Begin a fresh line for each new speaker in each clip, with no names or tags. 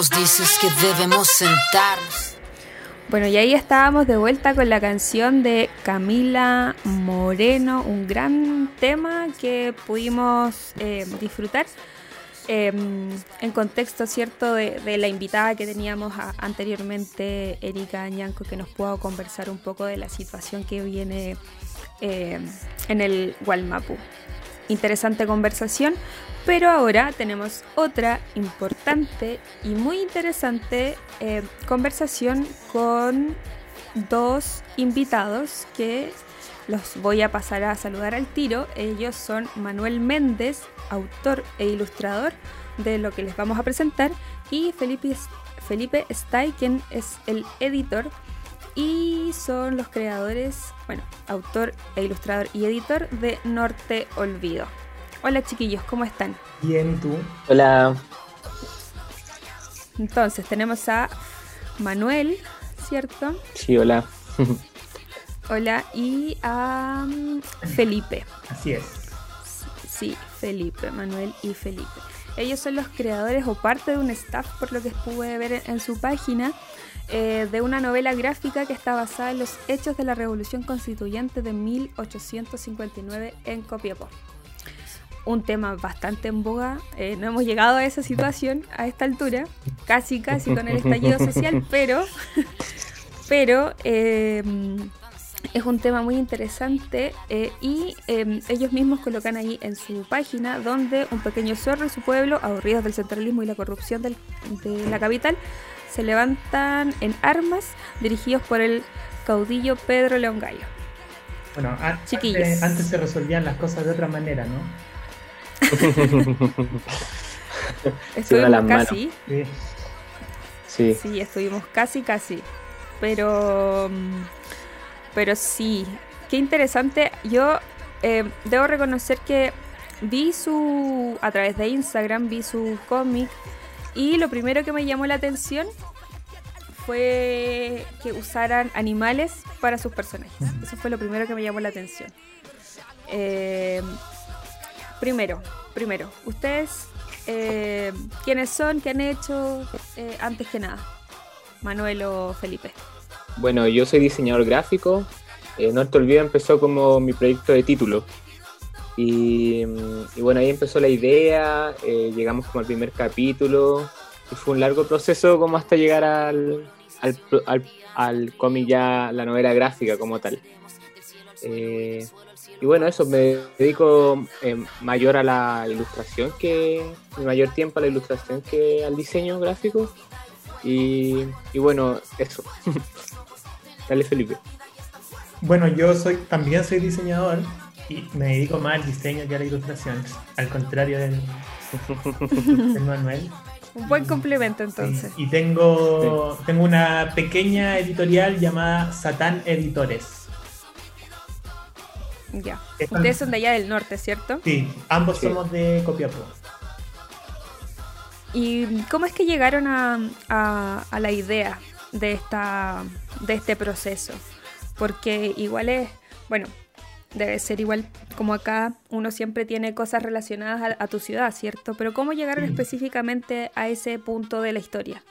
nos dices que debemos sentarnos.
Bueno, y ahí estábamos de vuelta con la canción de Camila Moreno, un gran tema que pudimos eh, disfrutar em, en contexto cierto de, la invitada que teníamos anteriormente, Erika Añanco, que nos pudo conversar un poco de la situación que viene em, en el Gualmapu. Interesante conversación, pero ahora tenemos otra importante y muy interesante eh, conversación con dos invitados que los voy a pasar a saludar al tiro. Ellos son Manuel Méndez, autor e ilustrador de lo que les vamos a presentar, y Felipe, Felipe Stay, quien es el editor. Y son los creadores, bueno, autor e ilustrador y editor de Norte Olvido. Hola chiquillos, ¿cómo están?
Bien, ¿y tú?
Hola.
Entonces, tenemos a Manuel, ¿cierto?
Sí, hola.
hola, y a mm, Felipe.
Así es.
Sí, Felipe, Manuel y Felipe. Ellos son los creadores o parte de un staff, por lo que pude ver en su página, eh, de una novela gráfica que está basada en los hechos de la Revolución Constituyente de 1859 en Copiapó un tema bastante en boga. Eh, no hemos llegado a esa situación a esta altura, casi, casi con el estallido social, pero, pero eh, es un tema muy interesante eh, y ellos mismos colocan ahí en su página donde un pequeño zorro y su pueblo, aburridos del centralismo y la corrupción de la capital, se levantan en armas dirigidos por el caudillo Pedro León Gallo.
Bueno, antes, antes se resolvían las cosas de otra manera, ¿no?
estuvimos casi.
Sí.
sí. estuvimos casi, casi. Pero, mm, pero sí, qué interesante. Yo eh, debo reconocer que vi su, a través de Instagram, vi su cómic y lo primero que me llamó la atención fue que usaran animales para sus personajes. Eso fue lo primero que me llamó la atención. Eh, primero, primero, ustedes, eh, ¿quiénes son? ¿Qué han hecho? Eh, antes que nada, Manuel o Felipe.
Bueno, yo soy diseñador gráfico. Eh, no te olvides, empezó como mi proyecto de título. Y, bueno, ahí empezó la idea, eh, llegamos como al primer capítulo. Y fue un largo proceso como hasta llegar al, al, al, cómic ya, la novela gráfica como tal. Eh, y bueno, eso, me dedico eh, mayor a la ilustración que, mayor tiempo a la ilustración que al diseño gráfico. Y, bueno, eso. Dale, Felipe.
Bueno, yo soy también soy diseñador y me dedico más al diseño que a la ilustración, al contrario del, Manuel.
Un buen complemento entonces.
y tengo, tengo una pequeña editorial llamada Satán Editores.
Ya. Ustedes son de allá del norte, ¿cierto?
Sí, ambos somos de Copiapó.
¿Y cómo es que llegaron a, la idea de, esta, de este proceso? Porque igual es, bueno, debe ser igual como acá, uno siempre tiene cosas relacionadas a, tu ciudad, ¿cierto? Pero ¿cómo llegaron específicamente a ese punto de la historia?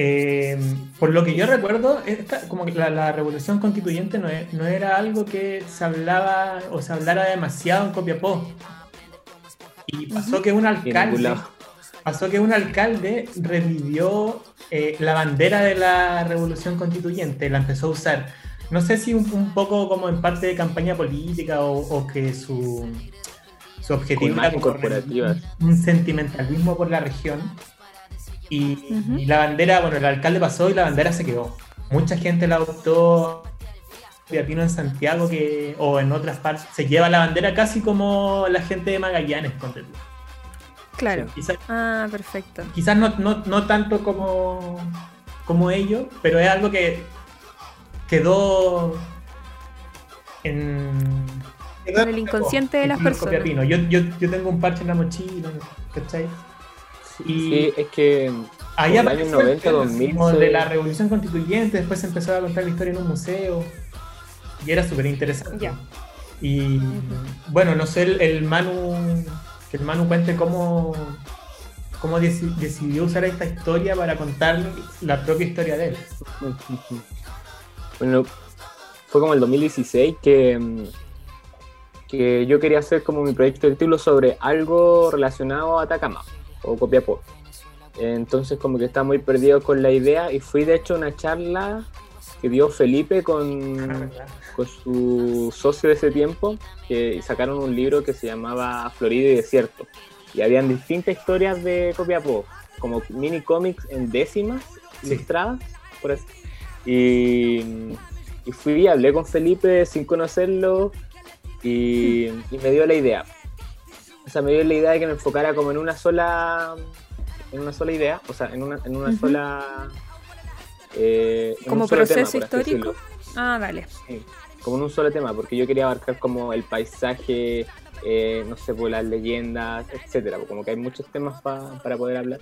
Eh, por lo que yo recuerdo, como que la, revolución constituyente no, no, era algo que se hablaba o se hablara demasiado en Copiapó. Y pasó que un alcalde, pasó que un alcalde revivió eh, la bandera de la revolución constituyente, la empezó a usar. No sé si un, poco como en parte de campaña política o, que su, su objetivo era un sentimentalismo por la región y, la bandera, bueno, el alcalde pasó y la bandera se quedó. Mucha gente la adoptó. Piapino en Santiago que, o en otras partes, se lleva la bandera casi como la gente de Magallanes, ponte
Claro. ah, perfecto.
Quizás no, no, tanto como, como ellos, pero es algo que quedó en,
en el inconsciente de las personas.
Yo, yo, yo, tengo un parche en la mochila, ¿cachai?
Y es que
ahí en años 90, 2000 de la revolución constituyente, después se empezó a contar la historia en un museo y era súper interesante. Y bueno, no sé, el, Manu, que el Manu cuente cómo, cómo deci- decidió usar esta historia para contar la propia historia de él.
Bueno, fue como el 2016 que, mm, que yo quería hacer como mi proyecto de título sobre algo relacionado a Atacama o Copiapó. Entonces como que estaba muy perdido con la idea y fui de hecho a una charla que dio Felipe con, con su socio de ese tiempo, que sacaron un libro que se llamaba Florida y Desierto. Y habían distintas historias de Copiapó, como mini cómics en décimas
Sí.
ilustradas, por así. Y, y fui, hablé con Felipe sin conocerlo y, y me dio la idea. O sea, me dio la idea de que me enfocara como en una sola en una sola idea, o sea, en una, en una sola eh, en
Como
un
proceso histórico. Ah, dale.
Sí, como en un solo tema, porque yo quería abarcar como el paisaje, eh, no sé, pues las leyendas, etcétera, como que hay muchos temas pa- para poder hablar.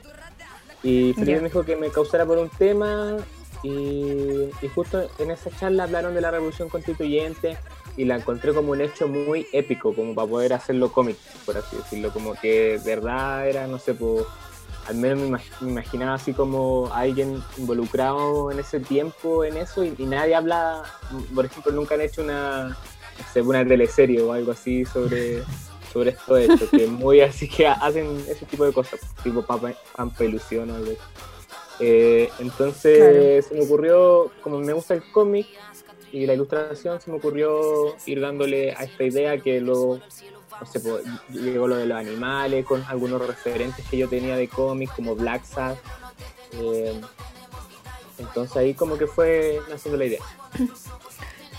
Y Felipe me dijo que me causara por un tema y, y justo en esa charla hablaron de la revolución constituyente y la encontré como un hecho muy épico, como para poder hacerlo cómic, por así decirlo, como que de verdad era, no sé, pues, al menos me, imag- me imaginaba así como alguien involucrado en ese tiempo en eso y, y nadie habla, por ejemplo, nunca han hecho una, no sé, una teleserie o algo así sobre, sobre esto hecho, que muy así que hacen ese tipo de cosas, tipo Pampa, Pampa Ilusión o algo así. Eh, entonces se me ocurrió, como me gusta el cómic y la ilustración, se me ocurrió ir dándole a esta idea que luego, no sé, llegó lo de los animales, con algunos referentes que yo tenía de cómics, como Black Sabbath. eh, entonces ahí como que fue naciendo la idea.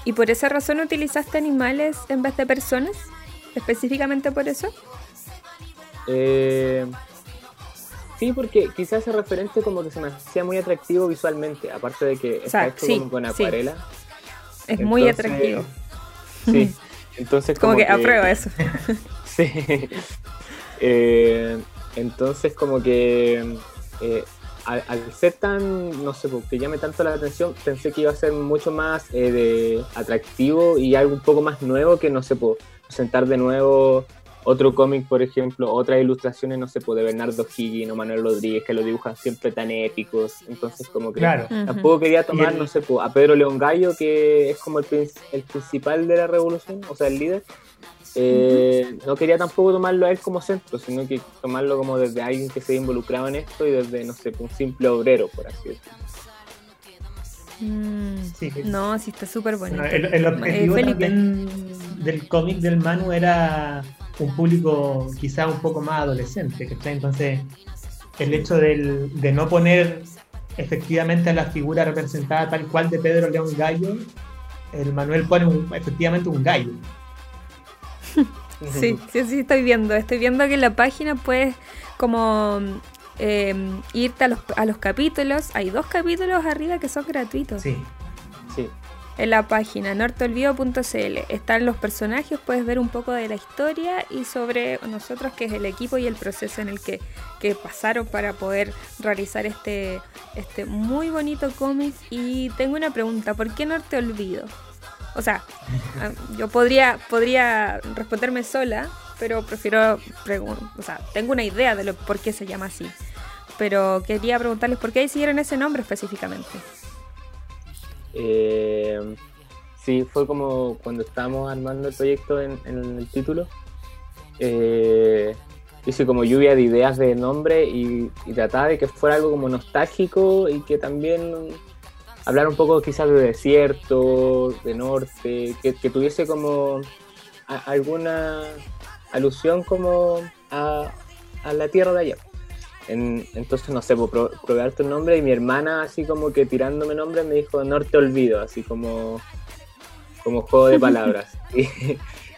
¿Y por esa razón utilizaste animales en vez de personas? ¿Específicamente por eso?
Eh, sí, porque quizás ese referente como que se me hacía muy atractivo visualmente, aparte de que está hecho
sí,
como con
sí.
acuarela.
Es muy atractivo.
Sí, entonces
Como, que, aprueba eso.
Sí. Eh, entonces como que eh, al, al ser tan, no sé, que llame tanto la atención, pensé que iba a ser mucho más eh, de atractivo y algo un poco más nuevo que, no sé, po, presentar de nuevo otro cómic, por ejemplo, otras ilustraciones, no sé, po, de Bernardo Higgins o Manuel Rodríguez, que lo dibujan siempre tan épicos. Entonces como que
Claro.
Tampoco quería tomar,
el-
no sé, po, a Pedro León Gallo, que es como el, el principal de la revolución, o sea, el líder. Eh, No quería tampoco tomarlo a él como centro, sino que tomarlo como desde alguien que se ha involucrado en esto y desde, no sé, un simple obrero, por así decirlo.
Mm,
Sí.
No, sí está súper.
Bueno, el, el objetivo
Eh,
también del cómic del Manu era un público quizá un poco más adolescente, ¿cachai? Entonces, el hecho del- de no poner efectivamente a la figura representada tal cual de Pedro León Gallo, el Manuel pone un- efectivamente un gallo.
Sí, sí, sí, estoy viendo. Estoy viendo que en la página puedes como eh, irte a los, a los capítulos. Hay dos capítulos arriba que son gratuitos.
Sí.
Sí,
En la página norteolvido.cl están los personajes, puedes ver un poco de la historia y sobre nosotros, que es el equipo y el proceso en el que, que pasaron para poder realizar este, este muy bonito cómic. Y tengo una pregunta, ¿por qué Norte Olvido? O sea, ah, yo podría, podría responderme sola, pero prefiero o sea, tengo una idea de lo, por qué se llama así. Pero quería preguntarles por qué decidieron ese nombre específicamente.
Eh, sí, fue como cuando estábamos armando el proyecto en, el título. Eh, hice como lluvia de ideas de nombre y, y trataba de que fuera algo como nostálgico y que también hablar un poco quizás de desierto, de norte, que, tuviese como alguna alusión como a, a la tierra de allá. En- entonces, no sé, pues, pro- probé tu nombre y mi hermana, así como que tirándome nombres, me dijo Norte Olvido, así como, como juego de palabras. y,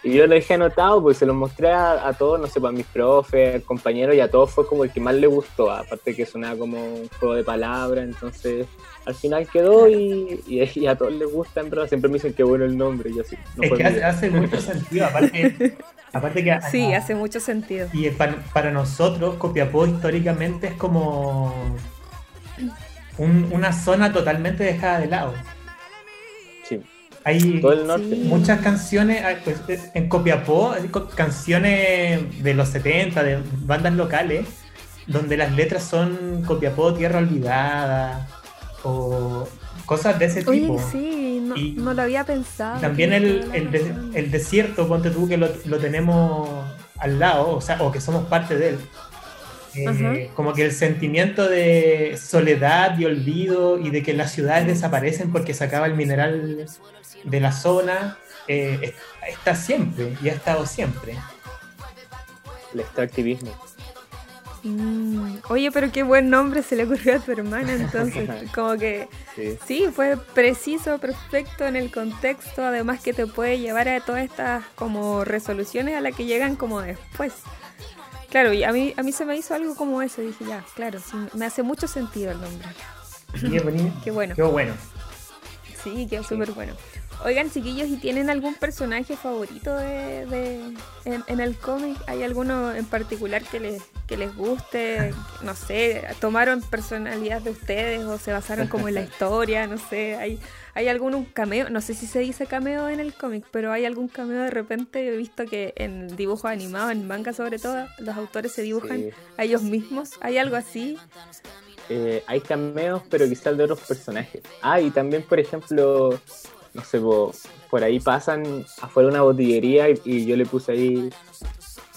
y yo lo dejé anotado, pues se lo mostré a, a todos, no sé, pues, a mis profes, al compañero, y a todos fue como el que más le gustó, aparte que sonaba como un juego de palabras, entonces al final quedó y, y- y a todos les gusta, pero siempre me dicen que bueno el nombre, y yo así. no
es que hace mucho sentido, aparte, aparte que
Sí, hace mucho sentido.
Y para, para nosotros, Copiapó históricamente es como un- una zona totalmente dejada de lado.
Sí,
Hay
todo el norte.
Sí.
muchas canciones ah, pues, en Copiapó, canciones de los 70, de bandas locales, donde las letras son Copiapó, Tierra Olvidada, o cosas de ese tipo.
Oye, sí, no,
Y-
no lo había pensado.
También el, el, de- el desierto, ponte tú que lo, lo tenemos al lado, o sea, o que somos parte de él. Eh, como que el sentimiento de soledad y olvido y de que las ciudades desaparecen porque se acaba el mineral de la zona, eh, es- está siempre y ha estado siempre.
El extractivismo.
Mm, Oye, pero qué buen nombre se le ocurrió a tu hermana, entonces, como que
Sí.
sí, fue preciso, perfecto en el contexto, además que te puede llevar a todas estas como resoluciones a las que llegan como después. Claro, y a mí, a mí se me hizo algo como eso, dije, ya, claro, sí, me hace mucho sentido el nombre.
Boni-
Qué bueno.
Qué bueno.
Sí, quedó súper bueno. Oigan, chiquillos, ¿y tienen algún personaje favorito de, de- en, en el cómic? ¿Hay alguno en particular que les, que les guste? No sé, ¿tomaron personalidad de ustedes o se basaron como en la historia? No sé, ¿hay, ¿hay algún un cameo? No sé si se dice cameo en el cómic, pero ¿hay algún cameo de repente? He visto que en dibujos animados, en manga sobre todo, los autores se dibujan
Sí.
a ellos mismos. ¿Hay algo así?
Eh, hay cameos, pero quizás de otros personajes. Ah, y también, por ejemplo, no sé, po, por ahí pasan afuera una botillería y, y yo le puse ahí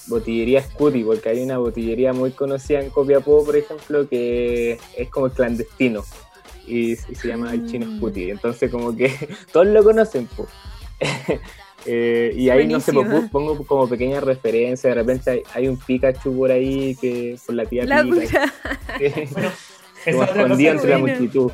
botillería Scuti, porque hay una botillería muy conocida en Copiapó, por ejemplo, que es como el clandestino y, y se llama el chino
Mm.
Scuti. Entonces, como que todos lo conocen, po. Eh, y ahí no sé, pongo como pequeña referencia. De repente hay, hay un Pikachu por ahí que por la tía
La
Pika.
dura.
Bueno,
como escondido entre la multitud.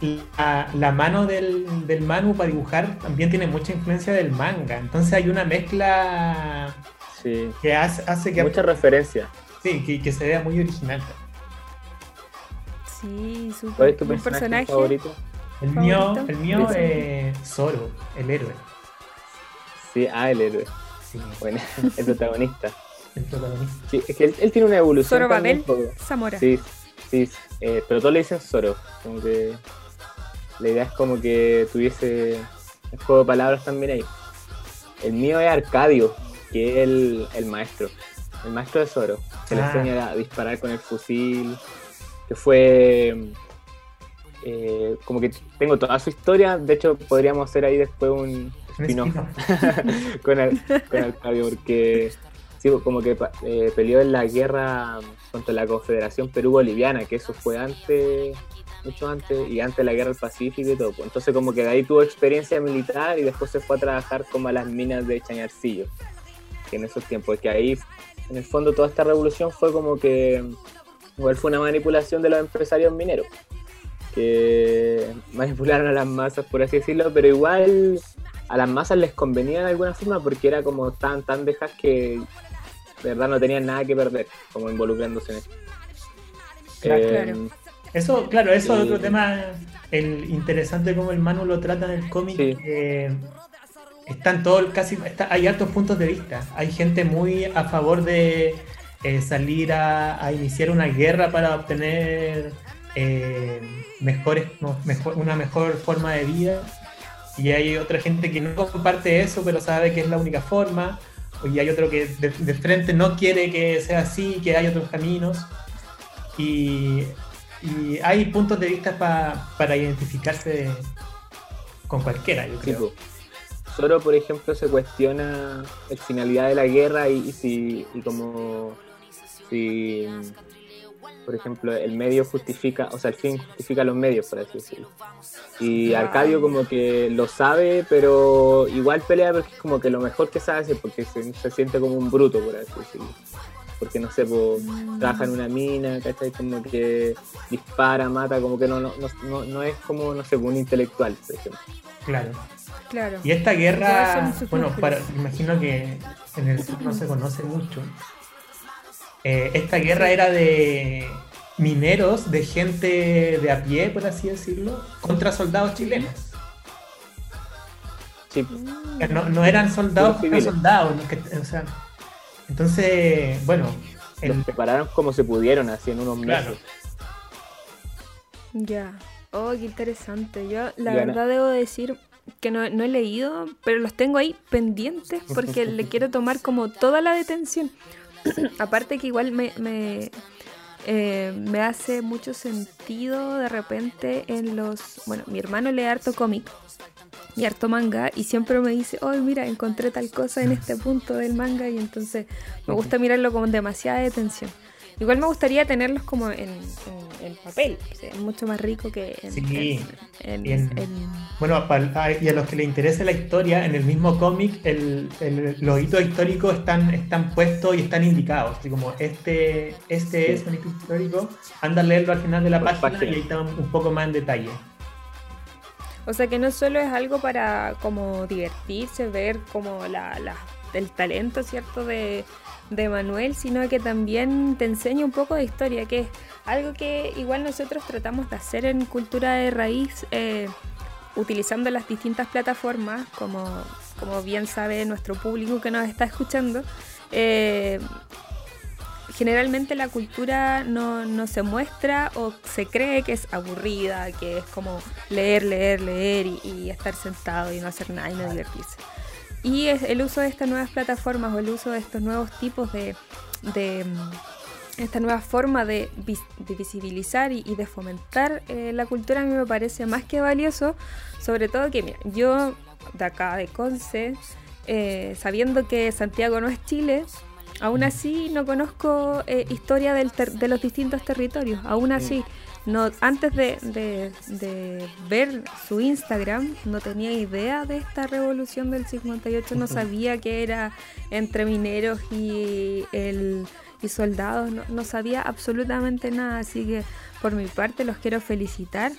La, la mano del, del Manu para dibujar también tiene mucha influencia del manga. Entonces hay una mezcla
Sí.
que hace, hace que,
Mucha referencia.
sí, que, que se vea muy original.
Sí,
¿Cuál
súper.
es tu
Un
personaje,
personaje.
favorito?
El mío, el mío es Zoro, el héroe.
Sí, ah, el héroe.
Sí,
Bueno, el protagonista.
el protagonista.
Sí, es que él, él tiene una evolución.
Zoro Babel. Zamora.
Sí, sí, eh, pero todos le dicen Zoro. Como que la idea es como que tuviese un juego de palabras también ahí. El mío es Arcadio, que es el, el maestro. El maestro de Zoro. Que le
Ah.
enseña a disparar con el fusil. Que fue. eh, como que tengo toda su historia. De hecho, podríamos hacer ahí después un spin-off con, Ar- con Arcadio, porque sí, como que eh, peleó en la guerra contra la Confederación Perú-Boliviana, que eso fue antes, mucho antes, y antes de la guerra del Pacífico y todo. pues. Entonces como que de ahí tuvo experiencia militar y después se fue a trabajar como a las minas de Chañarcillo, que en esos tiempos, que ahí en el fondo toda esta revolución fue como que igual fue una manipulación de los empresarios mineros que manipularon a las masas, por así decirlo, pero igual a las masas les convenía de alguna forma porque era como tan, tan dejas que de verdad no tenían nada que perder, como involucrándose en esto.
Claro,
Eh,
claro.
Eso, claro, eso es otro tema el interesante como el Manu lo trata en el cómic.
Sí.
que están todos casi está- hay altos puntos de vista. Hay gente muy a favor de eh, salir a, a iniciar una guerra para obtener eh, mejores, no, mejor, una mejor forma de vida. Y hay otra gente que no comparte eso, pero sabe que es la única forma. Y hay otro que de, de frente no quiere que sea así, que hay otros caminos. Y, y hay puntos de vista pa- para identificarse con cualquiera, yo
sí,
creo.
po. Zoro, por ejemplo, se cuestiona la finalidad de la guerra y, y si y como si por ejemplo el medio justifica, o sea el fin justifica los medios, por así decirlo. Y Arcadio como que lo sabe, pero igual pelea porque es como que lo mejor que sabe hacer, porque se, se siente como un bruto, por así decirlo. Porque no sé, po, trabaja en una mina, ¿cachai? Como que dispara, mata, como que no, no, no, no, no es como, no sé, un intelectual, por ejemplo.
Claro.
Claro.
Y esta guerra, bueno, para, imagino que en el sur no se conoce mucho. Eh, esta guerra era de mineros, de gente de a pie, por así decirlo, contra soldados chilenos.
Sí,
No, no eran soldados, eran soldados. que- o sea, entonces, bueno, el-
los prepararon como se pudieron, así en unos meses.
claro,
Ya. Oh, qué interesante. Yo, la
gana-
verdad, debo decir que no, no he leído, pero los tengo ahí pendientes porque le quiero tomar como toda la detención. Aparte que igual me, me, eh, me hace mucho sentido de repente en los... Bueno, mi hermano lee harto cómic y harto manga y siempre me dice, oh, mira, encontré tal cosa en este punto del manga y entonces me gusta mirarlo con demasiada detención. Igual me gustaría tenerlos como en, en, papel, es mucho más rico que en...
Sí. bueno, y a los que les interese la historia, en el mismo cómic el, los hitos históricos están, están puestos y están indicados. Así como este, este es un hito histórico, anda a leerlo al final de la página, y ahí está un poco más en detalle.
O sea que no solo es algo para como divertirse, ver como la, la el talento, ¿cierto? De, de Manuel, sino que también te enseña un poco de historia, que es algo que igual nosotros tratamos de hacer en Cultura de Raíz, eh, utilizando las distintas plataformas, como, como bien sabe nuestro público que nos está escuchando. Eh, generalmente la cultura no, se muestra o se cree que es aburrida, que es como leer, leer, leer y, estar sentado y no hacer nada y no divertirse. Y es el uso de estas nuevas plataformas o el uso de estos nuevos tipos de, de mm, esta nueva forma de, visibilizar y, de fomentar eh, la cultura a mí me parece más que valioso, sobre todo que, mira, yo de acá, de Conce, eh, sabiendo que Santiago no es Chile, Aún así no conozco eh, historia de los distintos territorios. Aún así, no, antes de, ver su Instagram no tenía idea de esta revolución del 58, no sabía que era entre mineros y, el, y soldados, no, no sabía absolutamente nada. Así que por mi parte los quiero felicitar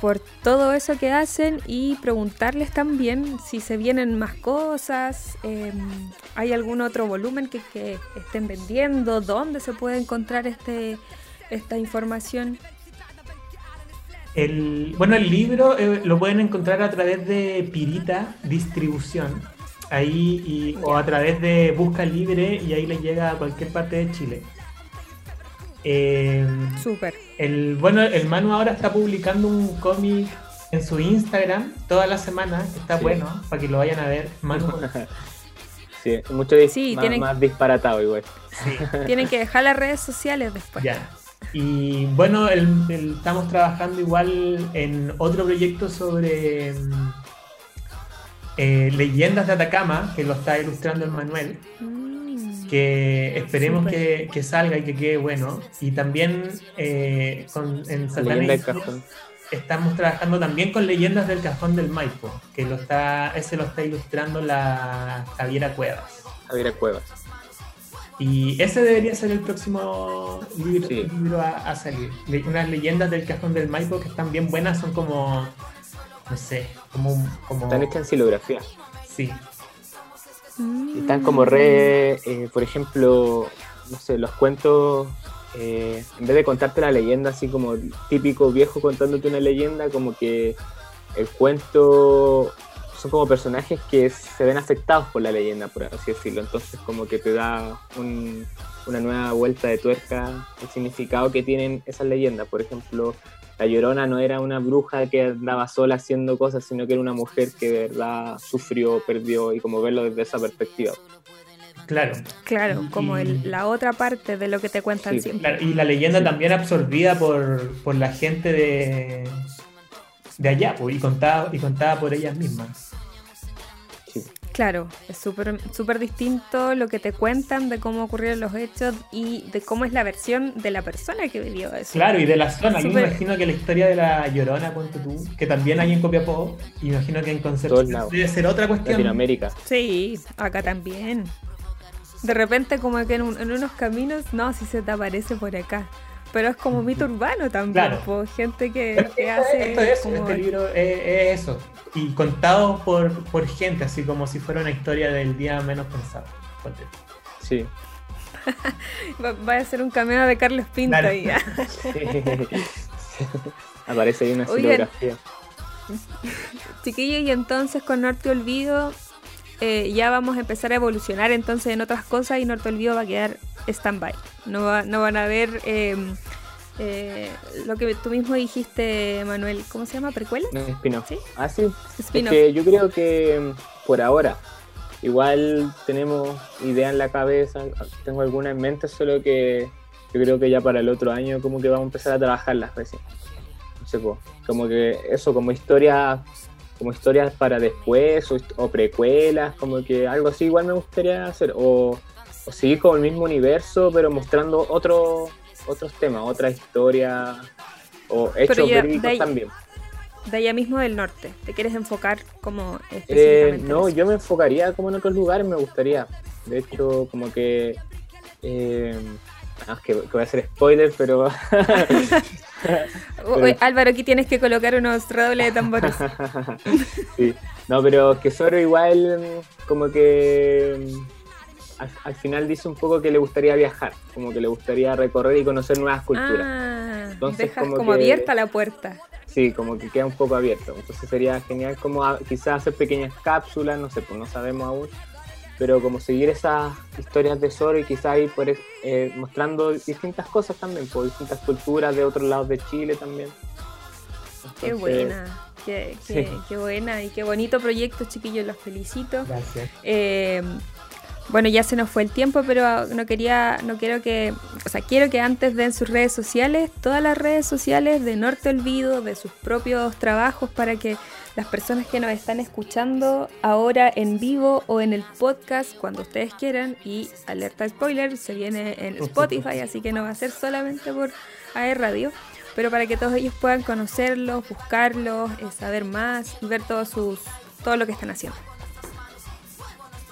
por todo eso que hacen y preguntarles también si se vienen más cosas, em, hay algún otro volumen que, estén vendiendo, dónde se puede encontrar este, esta información.
El, bueno, el libro eh, lo pueden encontrar a través de Pirita Distribución, ahí o a través de Busca Libre y ahí les llega a cualquier parte de Chile.
Eh, Súper.
El, bueno, el Manu ahora está publicando un cómic en su Instagram toda la semana, está bueno, para que lo vayan a ver. Manu.
sí, mucho más, disparatado igual.
Tienen que dejar las redes sociales después.
Ya. Y bueno, estamos trabajando igual en otro proyecto sobre mm, eh, leyendas de Atacama, que lo está ilustrando el Manuel. Mm que esperemos que, salga y que quede bueno. Y también eh, en Satán estamos trabajando también con leyendas del cajón del Maipo, que lo está, ese lo está ilustrando la Javiera Cuevas.
Javiera Cuevas.
Y ese debería ser el próximo libro, a, salir. unas leyendas del cajón del Maipo que están bien buenas, son como, no sé, como... como...
Están hechas en silografía.
Sí,
están como re, eh, por ejemplo, no sé, los cuentos, eh, en vez de contarte la leyenda así como típico viejo contándote una leyenda, como que el cuento son como personajes que se ven afectados por la leyenda, por así decirlo. Entonces como que te da una nueva vuelta de tuerca el significado que tienen esas leyendas. Por ejemplo, la Llorona no era una bruja que andaba sola haciendo cosas, sino que era una mujer que de verdad sufrió, perdió y como verlo desde esa perspectiva.
Claro.
Claro, como la otra parte de lo que te cuentan siempre.
y la leyenda también absorbida por, la gente de, de allá, pues, y contada, y contada por ellas mismas.
Claro, es súper super distinto lo que te cuentan de cómo ocurrieron los hechos y de cómo es la versión de la persona que vivió eso.
Claro, y de la zona. Yo me imagino que la historia de la Llorona, ponte tú, que también hay en Copiapó, imagino que en Concepción debe ser otra cuestión.
Latinoamérica.
Sí, acá también. De repente como que en, en unos caminos, no, si se te aparece por acá pero es como mito urbano también, claro. gente que, hace...
Esto es, este libro es, eso, y contado por, por, gente, así como si fuera una historia del día menos pensado.
Sí.
Va, a ser un cameo de Carlos Pinto ahí.
Aparece ahí una silografía.
Chiquillos, y entonces con Norte Olvido eh, ya vamos a empezar a evolucionar entonces en otras cosas y Norte Olvido va a quedar stand-by. No, no van a ver em, eh, lo que tú mismo dijiste, Manuel. ¿Cómo se llama? ¿Precuela?
No, ¿Sí? Ah, sí. que yo creo que em, por ahora igual tenemos idea en la cabeza, tengo alguna en mente, solo que yo creo que ya para el otro año como que vamos a empezar a trabajarlas recién. No sé, po, como que eso, como historias como historias para después o, o precuelas, como que algo así igual me gustaría hacer. O, o seguir con el mismo universo, pero mostrando otro, otros temas, otra historia o hechos
ya,
verídicos
de ahí-
también.
De allá mismo del norte. ¿Te quieres enfocar como
Eh,
específicamente? en
no, yo me enfocaría como en otros lugares, me gustaría. De hecho, como que... Eh, es que, que voy a hacer spoiler, pero...
Oye, Álvaro, aquí tienes que colocar unos redobles de tambores.
sí. No, pero que Zoro igual como que al, al final dice un poco que le gustaría viajar, como que le gustaría recorrer y conocer nuevas culturas.
Ah,
Entonces,
dejas
como
como,
que-
abierta la puerta.
Sí, como que queda un poco abierto. Entonces sería genial como a- quizás hacer pequeñas cápsulas, no sé, pues no sabemos aún. Pero como seguir esas historias de Zoro y quizás ir por, eh, mostrando distintas cosas también, por distintas culturas de otros lados de Chile también.
Qué
Entonces,
buena, qué, qué-
sí.
qué buena y qué bonito proyecto, chiquillos, los felicito.
Gracias.
Eh, bueno, ya se nos fue el tiempo, pero no quería, no quiero que, o sea, quiero que antes den sus redes sociales, todas las redes sociales de Norte Olvido, de sus propios trabajos, para que las personas que nos están escuchando ahora en vivo o en el podcast, cuando ustedes quieran, y alerta spoiler, se viene en Spotify, así que no va a ser solamente por AE Radio, pero para que todos ellos puedan conocerlos, buscarlos, eh, saber más y ver todos sus, todo lo que están haciendo.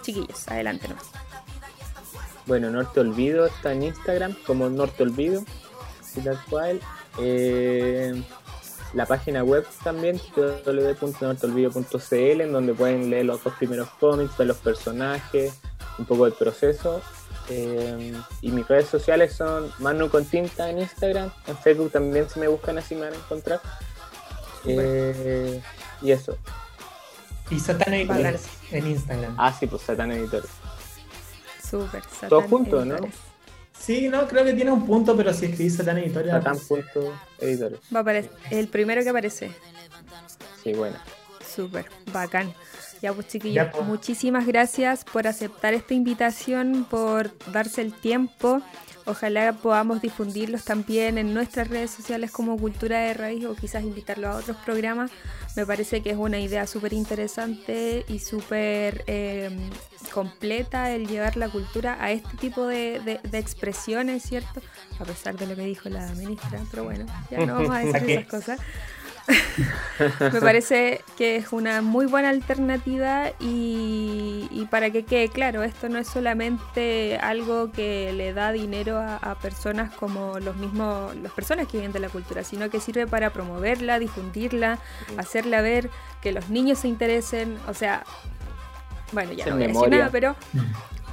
Chiquillos, adelante nomás.
Bueno, Norte Olvido está en Instagram como Norte Olvido, y tal cual. Eh, la página web también, www.norteolvido.cl, en donde pueden leer los dos primeros cómics, ver los personajes, un poco del proceso. Eh, y mis redes sociales son Manu con tinta en Instagram, en Facebook también si me buscan así me van a encontrar. Eh, y eso.
Y Satán Editores en Instagram.
Ah, sí, pues Satan Editor.
Súper. Satán
Todos juntos, ¿no?
Sí, no, creo que tiene un punto, pero si escribís Satán Editores.
Satan.editores.
Va a aparecer el primero que aparece.
Sí, bueno.
Súper, bacán. Ya pues chiquillos,
Ya, pues.
muchísimas gracias por aceptar esta invitación, por darse el tiempo. Ojalá podamos difundirlos también en nuestras redes sociales como Cultura de Raíz o quizás invitarlos a otros programas. Me parece que es una idea súper interesante y súper eh, completa el llevar la cultura a este tipo de, de- de expresiones, ¿cierto? A pesar de lo que dijo la ministra, pero bueno, ya no vamos a decir esas cosas. Me parece que es una muy buena alternativa y, y para que quede claro, esto no es solamente algo que le da dinero a, a personas como los mismos, las personas que viven de la cultura, sino que sirve para promoverla, difundirla, hacerla ver, que los niños se interesen, o sea, bueno, ya
Hacer
no voy a decir
memoria.
nada, pero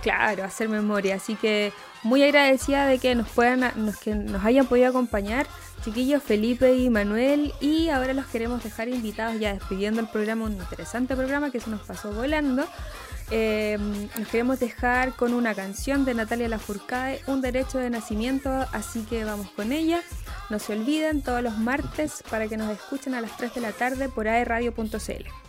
Claro, hacer memoria. Así que muy agradecida de que nos puedan, nos, que nos hayan podido acompañar, chiquillos Felipe y Manuel. Y ahora los queremos dejar invitados ya despidiendo el programa, un interesante programa que se nos pasó volando. Eh, nos queremos dejar con una canción de Natalia Lafourcade, Un Derecho de Nacimiento, así que vamos con ella. No se olviden todos los martes para que nos escuchen a las 3 de la tarde por aerradio.cl.